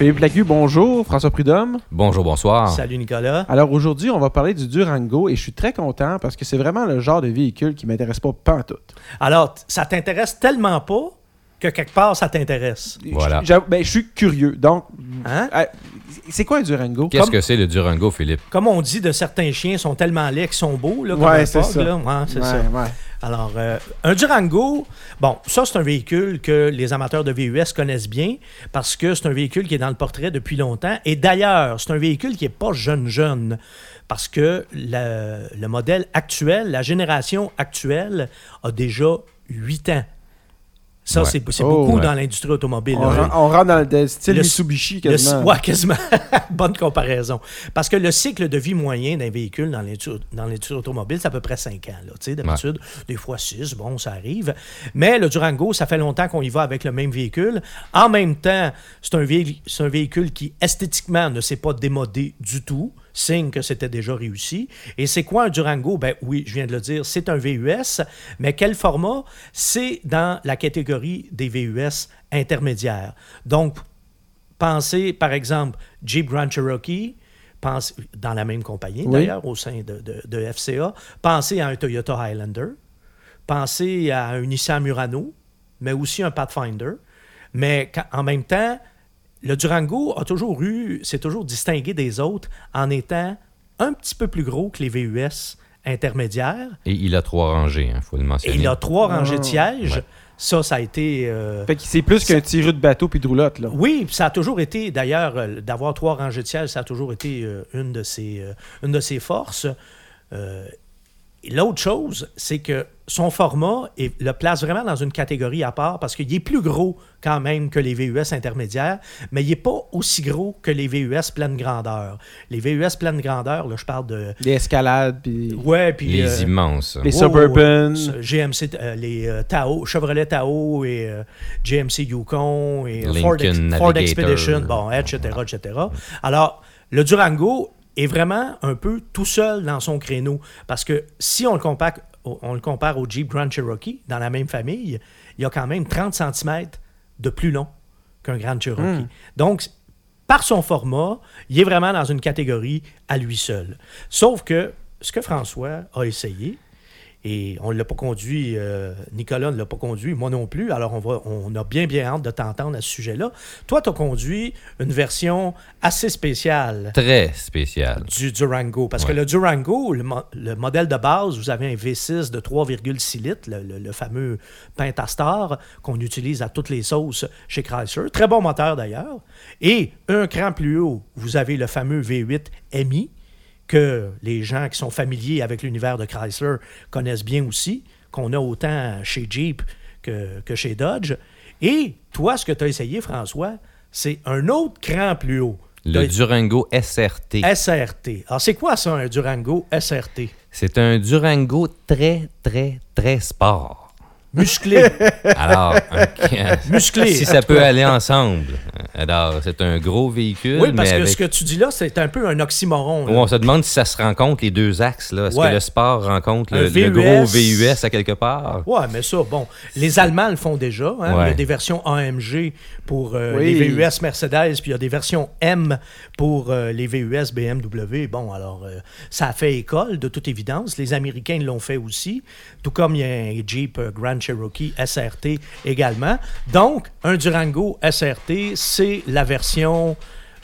Philippe Lagu, bonjour. François Prudhomme. Bonjour, bonsoir. Salut Nicolas. Alors aujourd'hui, on va parler du Durango et je suis très content parce que c'est vraiment le genre de véhicule qui m'intéresse pas pantoute. Alors, ça t'intéresse tellement pas que quelque part ça t'intéresse. Voilà. Je, ben, je suis curieux. Donc, Hein? euh, c'est quoi un Durango? Qu'est-ce Comme- que c'est le Durango, Philippe? Comme on dit de certains chiens, ils sont tellement laids qu'ils sont beaux. Là, comme Ouais, c'est ça. là. Ouais, c'est Ouais, ça. Alors, euh, un Durango, bon, ça, c'est un véhicule que les amateurs de VUS connaissent bien parce que c'est un véhicule qui est dans le portrait depuis longtemps. Et d'ailleurs, c'est un véhicule qui n'est pas jeune-jeune parce que le, le modèle actuel, la génération actuelle, a déjà 8 ans. Ça, Ouais. c'est c'est Oh, beaucoup ouais. dans l'industrie automobile. On, là. ren- on rentre dans le style Le- Mitsubishi Le quasiment. ouais, quasiment. Bonne comparaison. Parce que le cycle de vie moyen d'un véhicule dans l'industrie dans l'industrie automobile, c'est à peu près 5 ans. là. Tu sais, D'habitude, des fois 6, bon, ça arrive. Mais le Durango, ça fait longtemps qu'on y va avec le même véhicule. En même temps, c'est un, véhi- c'est un véhicule qui, esthétiquement, ne s'est pas démodé du tout. Signe que c'était déjà réussi. Et c'est quoi un Durango? Ben oui, je viens de le dire, c'est un VUS. Mais quel format? C'est dans la catégorie des VUS intermédiaires. Donc, Pensez, par exemple, Jeep Grand Cherokee, pense, dans la même compagnie Oui. d'ailleurs, au sein de, de- de FCA. Pensez à un Toyota Highlander. Pensez à un Nissan Murano, mais aussi un Pathfinder. Mais en même temps, le Durango a toujours eu, s'est toujours distingué des autres en étant un petit peu plus gros que les VUS intermédiaires. Et il a trois rangées, il faut le Et mentionner. il a trois rangées de Ah. sièges. Ouais. Ça, ça a été... euh, Fait que c'est plus qu'un tireux de bateau puis de roulotte, là. Oui, puis ça a toujours été, d'ailleurs, euh, d'avoir trois rangées de sièges, ça a toujours été euh, une, de ses, euh, une de ses forces. L'autre chose, c'est que son format est- le place vraiment dans une catégorie à part parce qu'il est plus gros quand même que les VUS intermédiaires, mais il n'est pas aussi gros que les VUS pleine grandeur. Les VUS pleine grandeur, là, je parle de... Des escalades puis Ouais, puis... Les euh, immenses. les Oh, Suburban. GMC, euh, les euh, Tao, Chevrolet Tao et euh, GMC Yukon et Lincoln Ford, Ex- Ford. Expedition, bon, etc., etc. Alors, le Durango est vraiment un peu tout seul dans son créneau parce que si on le compare, au- on le compare au Jeep Grand Cherokee, dans la même famille, il y a quand même 30 cm de plus long qu'un Grand Cherokee. Donc, par son format, il est vraiment dans une catégorie à lui seul. Sauf que ce que François a essayé, et on ne l'a pas conduit, euh, Nicolas ne l'a pas conduit, moi non plus, alors on, va, on a bien bien hâte de t'entendre à ce sujet-là. Toi, tu as conduit une version assez spéciale Très spécial. du Durango. Parce Ouais. que le Durango, le, mo- le modèle de base, vous avez un V6 de 3,6 litres, le, le- le fameux Pentastar qu'on utilise à toutes les sauces chez Chrysler. Très bon moteur d'ailleurs. Et un cran plus haut, vous avez le fameux V8 MI que les gens qui sont familiers avec l'univers de Chrysler connaissent bien aussi, qu'on a autant chez Jeep que, que chez Dodge. Et toi, ce que tu as essayé, François, c'est un autre cran plus haut. Le Durango SRT. SRT. Alors, c'est quoi ça, un Durango SRT? C'est un Durango très, très, très sport. Musclé. Alors, un- Musclé, si ça peut cas. aller ensemble. Alors, c'est un gros véhicule, oui, parce mais que avec... ce que tu dis là, c'est un peu un oxymoron. là. on se demande si ça se rencontre les deux axes. là. Est-ce Ouais. que le sport rencontre le, gros VUS à quelque part? Ouais, mais ça, bon, les Allemands le font déjà. hein. Il y a des versions AMG pour euh, Oui. les VUS Mercedes, puis il y a des versions M pour euh, les VUS BMW. Bon, alors, euh, ça a fait école, de toute évidence. Les Américains l'ont fait aussi, tout comme il y a un Jeep euh, Grand Cherokee SRT également. Donc, un Durango SRT, c'est la version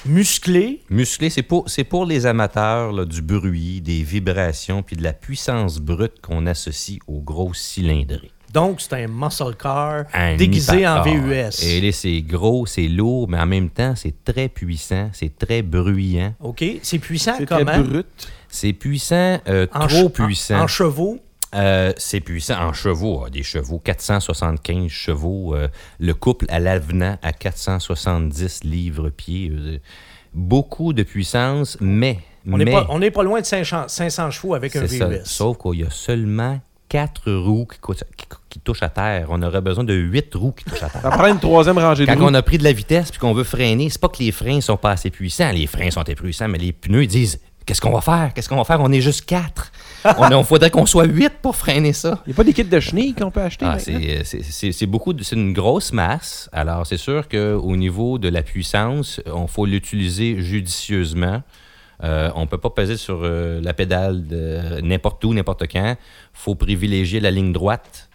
musclée Musclé, c'est pour, c'est pour les amateurs là, du bruit, des vibrations, puis de la puissance brute qu'on associe aux grosses cylindrées. Donc, c'est un muscle car Un déguisé en. VUS. Et là, c'est gros, c'est lourd, mais en même temps, c'est très puissant, c'est très bruyant. OK? C'est puissant C'est comment? brut. C'est puissant, euh, trop puissant. En, en chevaux? Euh, c'est puissant en chevaux, ah, des chevaux, 475 chevaux. euh, le couple à l'avenant à 470 livres-pieds. euh, beaucoup de puissance, mais. On n'est pas, loin de 500, 500 chevaux avec un c'est ça. VUS. Sauf qu'il y a seulement 4 roues qui, cou- qui- qui touchent à terre. On aurait besoin de 8 roues qui touchent à terre. Ça prend une troisième rangée de Quand roues. on a pris de la vitesse puis qu'on veut freiner, c'est pas que les freins sont pas assez puissants. Les freins sont très puissants, mais les pneus ils disent Qu'est-ce qu'on va faire? Qu'est-ce qu'on va faire? On est juste quatre. On, faudrait qu'on soit 8 pour freiner ça. Il n'y a pas des kits de chenilles qu'on peut acheter ah, C'est beaucoup, c'est une grosse masse. Alors, c'est sûr qu'au niveau de la puissance, on faut l'utiliser judicieusement. Euh, on ne peut pas peser sur euh, la pédale de n'importe où, n'importe quand. Il faut privilégier la ligne droite.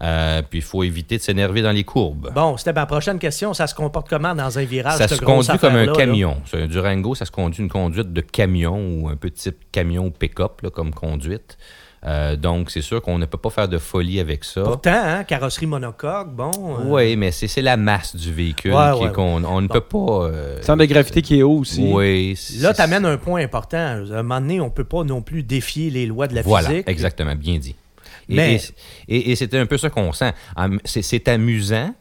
Euh, puis il faut éviter de s'énerver dans les courbes. Bon, c'était ma prochaine question. Ça se comporte comment dans un virage? Ça se conduit comme un camion. Un Durango, ça se conduit une conduite de camion ou un peu type camion pick-up comme conduite. Euh, donc, c'est sûr qu'on ne peut pas faire de folie avec ça. Pourtant, hein, carrosserie monocoque, bon. Euh, oui, mais c'est la masse du véhicule qu'on on ne peut pas. Euh, Centre de gravité qui est haut aussi. Oui. Là, tu amènes un point important. À un moment donné, on ne peut pas non plus défier les lois de la voilà, physique. Exactement, bien dit. Et, et, c'était un peu ça qu'on sent. C'est amusant,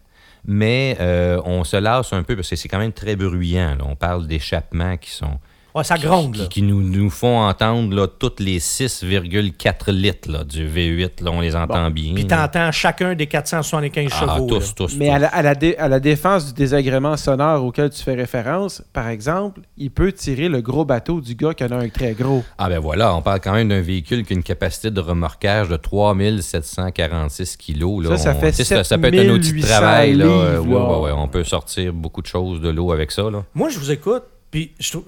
mais on se lasse un peu parce que c'est quand même très bruyant. On parle d'échappements qui sont ça gronde. Qui, nous, nous, font entendre là, toutes les 6,4 litres là, du V8. Là, on les entend bien. Puis tu entends chacun des 475 ah, chevaux. Tous, tous, Mais À, la, à, la défense du désagrément sonore auquel tu fais référence, par exemple, il peut tirer le gros bateau du gars qui en a un très gros. Ah ben voilà, on parle quand même d'un véhicule qui a une capacité de remorquage de 3746 kilos. Là. Ça, ça fait ça, ça, peut être un outil de travail. Là. on peut sortir beaucoup de choses de l'eau avec ça. Là. Moi, je vous écoute, puis je trouve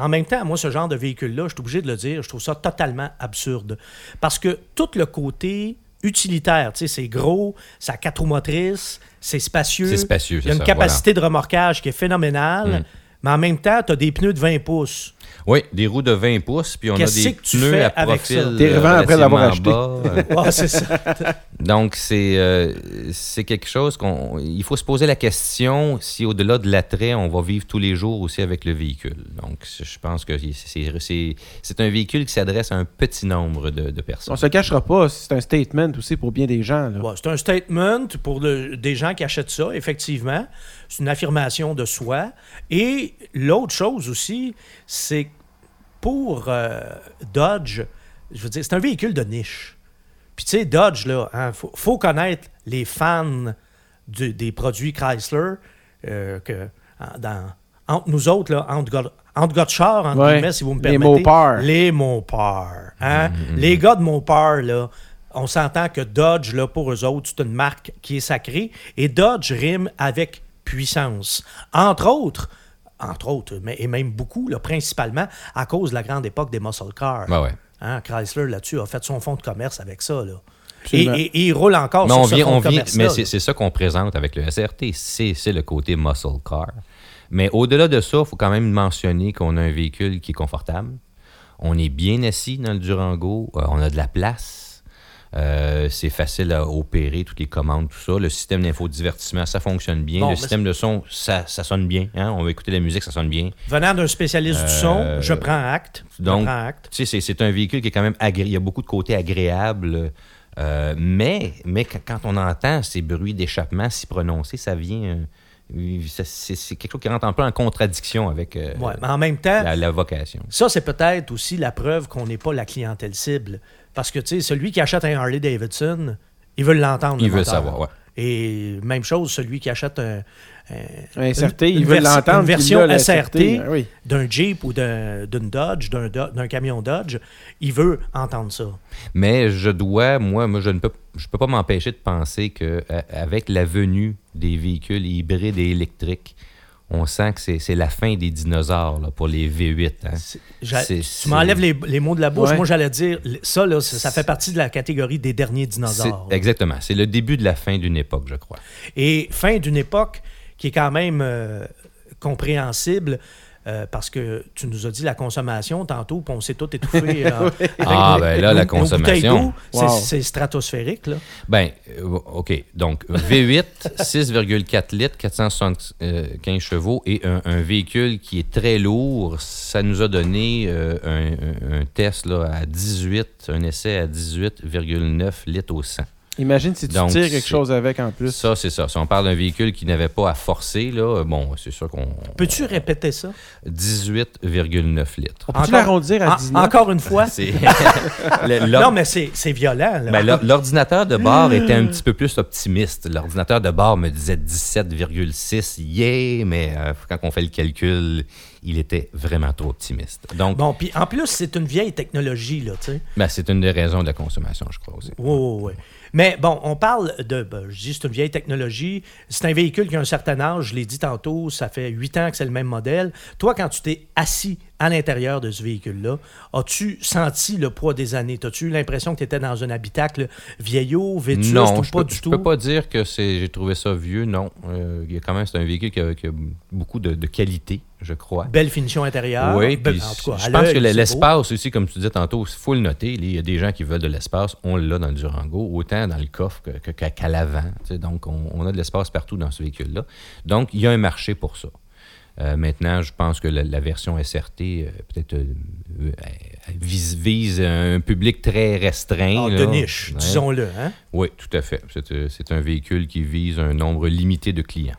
en même temps, moi, ce genre de véhicule-là, je suis obligé de le dire, je trouve ça totalement absurde. Parce que tout le côté utilitaire, tu sais, c'est gros, ça a quatre roues motrices, c'est spacieux. C'est spacieux, Il y a une capacité de remorquage qui est phénoménale, mm. mais en même temps, tu as des pneus de 20 pouces. Oui, des roues de 20 pouces, puis on a des que tu pneus fais à profil. T'es revends après l'avoir acheté. ouais, c'est ça. Donc, c'est euh, c'est quelque chose qu'on. Il faut se poser la question si, au-delà de l'attrait, on va vivre tous les jours aussi avec le véhicule. Donc, je pense que c'est un véhicule qui s'adresse à un petit nombre de, personnes. On se cachera pas, c'est un statement aussi pour bien des gens. Ouais, c'est un statement pour des gens qui achètent ça, effectivement. C'est une affirmation de soi. Et l'autre chose aussi, c'est pour euh, Dodge, je veux dire, c'est un véhicule de niche. Puis tu sais, Dodge, là, il hein, faut, connaître les fans des produits Chrysler euh, que, dans, entre nous autres, là, entre, entre de char, entre guillemets, si vous me permettez. Les Mopar. Les Mopar. Hein? Mm-hmm. Les gars de Mopar, là, on s'entend que Dodge, là, pour eux autres, c'est une marque qui est sacrée. Et Dodge rime avec puissance. Entre autres, entre autres, mais, et même beaucoup, là, principalement à cause de la grande époque des muscle cars. Ben ouais. Hein, Chrysler, là-dessus, a fait son fonds de commerce avec ça. Là. Et, il roule encore mais sur on ce vient, fonds on de vient, commerce Mais c'est ça qu'on présente avec le SRT. C'est le côté muscle car. Mais au-delà de ça, il faut quand même mentionner qu'on a un véhicule qui est confortable. On est bien assis dans le Durango. Euh, on a de la place. Euh, c'est facile à opérer, toutes les commandes, tout ça. Le système d'infodivertissement, ça fonctionne bien. le système de son, ça, sonne bien. Hein. On va écouter la musique, ça sonne bien. Venant d'un spécialiste du son, euh, je prends acte. Donc, c'est un véhicule qui est quand même agréable. Il y a beaucoup de côtés agréables. Euh, mais, mais quand on entend ces bruits d'échappement si prononcés, ça vient c'est quelque chose qui rentre un peu en contradiction avec en même temps, la, vocation. Ça, c'est peut-être aussi la preuve qu'on n'est pas la clientèle cible. Parce que, tu sais, celui qui achète un Harley Davidson, il veut l'entendre. Il veut savoir, ouais. Et même chose, celui qui achète un, un SRT, il veut l'entendre. Une version SRT, ben d'un Jeep ou d'un Dodge, d'un camion Dodge, il veut entendre ça. Mais je dois, moi, moi je ne peux, je peux pas m'empêcher de penser qu'avec la venue des véhicules hybrides et électriques, on sent que c'est la fin des dinosaures pour les V8. Hein. Tu m'enlèves les, mots de la bouche. Moi, j'allais dire, ça, ça, fait partie de la catégorie des derniers dinosaures. Exactement. C'est le début de la fin d'une époque, je crois. Et fin d'une époque qui est quand même euh, compréhensible. Euh, parce que tu nous as dit la consommation tantôt, puis on s'est tout étouffé. Euh, ah, ben là, la consommation. C'est stratosphérique, là. Ben, euh, OK. Donc, V8, 6,4 litres, 475 chevaux et un, véhicule qui est très lourd. Ça nous a donné un, test là, à 18, un essai à 18,9 litres au 100. Imagine si tu Donc, tires quelque chose avec en plus. Ça, c'est ça. Si on parle d'un véhicule qui n'avait pas à forcer, là, bon, c'est sûr qu'on. Peux-tu répéter ça? 18,9 litres. On Encore- l'arrondir à En- 19? encore une fois? Le- Non, mais c'est violent. là. Ben, l'or- L'ordinateur de bord était un petit peu plus optimiste. L'ordinateur de bord me disait 17,6, yeah, mais euh, quand on fait le calcul, il était vraiment trop optimiste. Donc, Bon, puis en plus, c'est une vieille technologie, là, tu sais. ben, c'est une des raisons de la consommation, je crois aussi. Oui, oui, oui. Mais bon, on parle de. ben, je dis c'est une vieille technologie. C'est un véhicule qui a un certain âge. Je l'ai dit tantôt, ça fait huit ans que c'est le même modèle. Toi, quand tu t'es assis à l'intérieur de ce véhicule-là, as-tu senti le poids des années? As-tu eu l'impression que tu étais dans un habitacle vieillot, vétuste non, ou je pas peux, du je tout? peux pas dire que j'ai trouvé ça vieux, non. Euh, il y a quand même, c'est un véhicule qui a, qui a beaucoup de, de qualité, je crois. Belle finition intérieure. Oui, Belle- puis en tout cas, je pense que l'espace aussi, comme tu disais tantôt, il faut le noter. Il y a des gens qui veulent de l'espace, on l'a dans le Durango, autant dans le coffre que- que- qu'à qu'à l'avant. Donc, on, on a de l'espace partout dans ce véhicule-là. Donc, il y a un marché pour ça. Euh, maintenant, je pense que la, la version SRT, euh, peut-être, euh, vise, vise un public très restreint. Ah, de niche, Ouais. disons-le. Hein? Oui, tout à fait. C'est, c'est un véhicule qui vise un nombre limité de clients.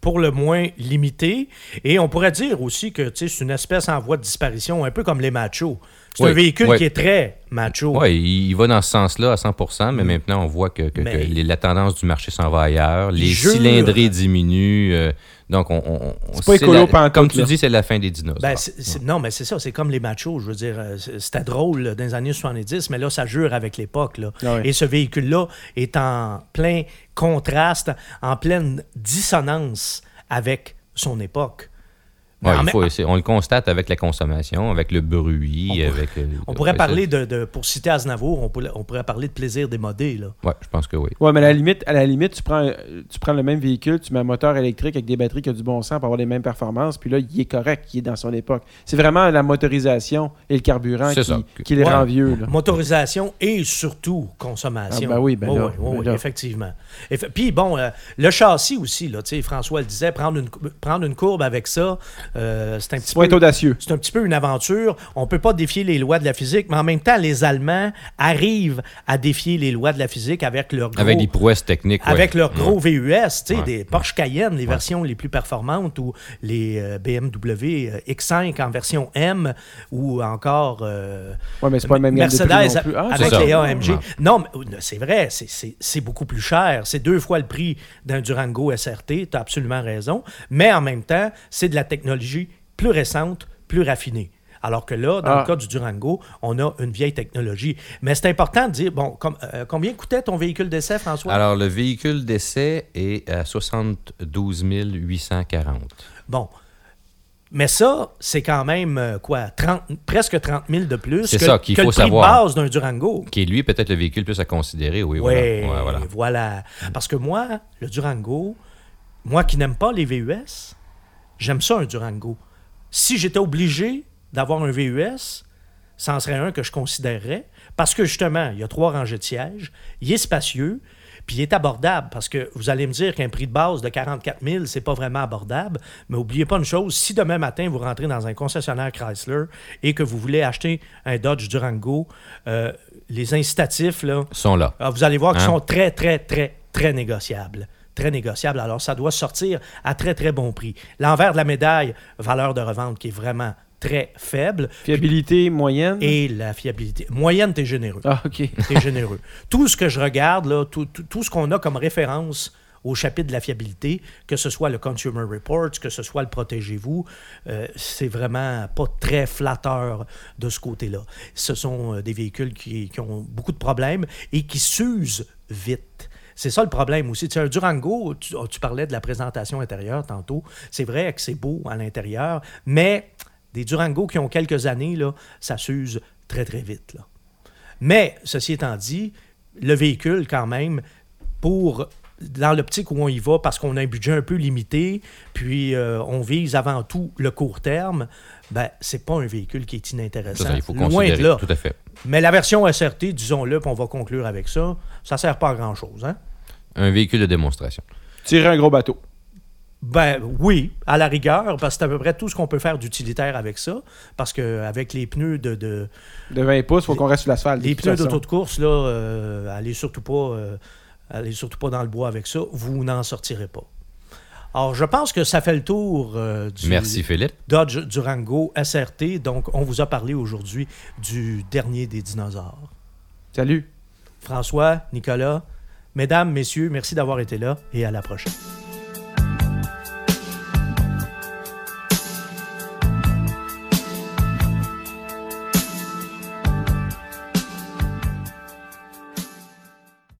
pour le moins limité. Et on pourrait dire aussi que c'est une espèce en voie de disparition, un peu comme les machos. C'est Oui, un véhicule oui. qui est très macho. Oui, il, il va dans ce sens-là à 100% mais maintenant, on voit que, que- Mm. Mais- que les- la tendance du marché s'en va ailleurs. Les Jure. cylindrées diminuent. euh, donc, on, on- pas écolo la- Comme tu là. dis, c'est la fin des dinosaures. Ben, Non, mais c'est ça, c'est comme les machos. Je veux dire, euh, c'est- c'était drôle là, dans les années 70, mais là, ça jure avec l'époque. là. Ah oui. Et ce véhicule-là est en plein contraste, en pleine dissonance avec son époque. Ouais, il faut on le constate avec la consommation, avec le bruit, On pourrait- avec... euh, on pourrait ouais, parler de, de- pour citer Aznavour, on pourrait, on pourrait parler de plaisir démodé. Là. Ouais, je pense que oui. Ouais, mais à la limite, à la limite tu, prends, tu prends le même véhicule, tu mets un moteur électrique avec des batteries qui ont du bon sens pour avoir les mêmes performances, puis là, il est correct, il est dans son époque. C'est vraiment la motorisation et le carburant qui, ça. qui les Ouais. rend vieux. là. Motorisation et surtout consommation. Ah, ben oui, ben Oui, là, oui, ben oui, là. effectivement. Eff- Puis bon, euh, le châssis aussi, là, tu sais, François le disait, prendre une, prendre une courbe avec ça, euh, c'est un petit C'est pas être peu... audacieux. C'est un petit peu une aventure. On peut pas défier les lois de la physique, mais en même temps, les Allemands arrivent à défier les lois de la physique avec leur gros, Avec des prouesses techniques, ouais. avec leur gros VUS, tu sais, Ouais. des Porsche Cayenne, les versions les plus performantes, ou les euh, BMW euh, X5 en version M, ou encore euh, Ouais, mais c'est pas le même Mercedes non plus. Ah, avec les AMG. Ouais. Non, mais c'est vrai, c'est- c'est c'est beaucoup plus cher. C'est deux fois le prix d'un Durango SRT, tu as absolument raison. Mais en même temps, c'est de la technologie plus récente, plus raffinée. Alors que là, dans Ah. le cas du Durango, on a une vieille technologie. Mais c'est important de dire, bon, com- euh, combien coûtait ton véhicule d'essai, François? Alors, le véhicule d'essai est à 72 840. Bon. Mais ça, c'est quand même, euh, quoi, 30, presque 30 000 de plus C'est que, ça qu'il faut le prix savoir. de base d'un Durango. Qui est, lui, peut-être le véhicule plus à considérer, oui. Oui, voilà. voilà. Parce que moi, le Durango, moi qui n'aime pas les VUS, j'aime ça un Durango. Si j'étais obligé d'avoir un VUS, ça en serait un que je considérerais. Parce que justement, il y a trois rangées de sièges, il est spacieux, puis il est abordable. Parce que vous allez me dire qu'un prix de base de 44 000, c'est pas vraiment abordable. Mais n'oubliez pas une chose, si demain matin vous rentrez dans un concessionnaire Chrysler et que vous voulez acheter un Dodge Durango, euh, les incitatifs, là, sont là. ah, vous allez voir qu'ils Hein? sont très, très, très, très négociables. Très négociables. Alors, ça doit sortir à très, très bon prix. L'envers de la médaille, valeur de revente qui est vraiment très faible. Fiabilité moyenne? Et la fiabilité. Moyenne, t'es généreux. Ah, OK. T'es généreux. Tout ce que je regarde, là, tout, tout- tout ce qu'on a comme référence au chapitre de la fiabilité, que ce soit le Consumer Reports, que ce soit le Protégez-vous, euh, c'est vraiment pas très flatteur de ce côté-là. Ce sont euh, des véhicules qui, qui ont beaucoup de problèmes et qui s'usent vite. C'est ça le problème aussi. Tu sais, un Durango, tu, parlais de la présentation intérieure tantôt. C'est vrai que c'est beau à l'intérieur, mais des Durango qui ont quelques années, là, ça s'use très, très vite. Mais, ceci étant dit, le véhicule, quand même, pour dans l'optique où on y va, parce qu'on a un budget un peu limité, puis euh, on vise avant tout le court terme, ben, c'est pas un véhicule qui est inintéressant. ça, il faut Loin de là. Tout à fait. Mais la version SRT, disons-le, puis on va conclure avec ça, ça sert pas à grand-chose. Hein? Un véhicule de démonstration. Tirer un gros bateau. Ben oui, à la rigueur, parce que c'est à peu près tout ce qu'on peut faire d'utilitaire avec ça. Parce qu'avec les pneus de, de- De 20 pouces, il faut qu'on reste sur l'asphalte. les pneus d'auto de course, là, euh, allez surtout pas euh, allez surtout pas dans le bois avec ça, vous n'en sortirez pas. Alors, je pense que ça fait le tour euh, du Merci, Philippe. Dodge Durango SRT. Donc, on vous a parlé aujourd'hui du dernier des dinosaures. Salut. François, Nicolas, mesdames, messieurs, merci d'avoir été là et à la prochaine.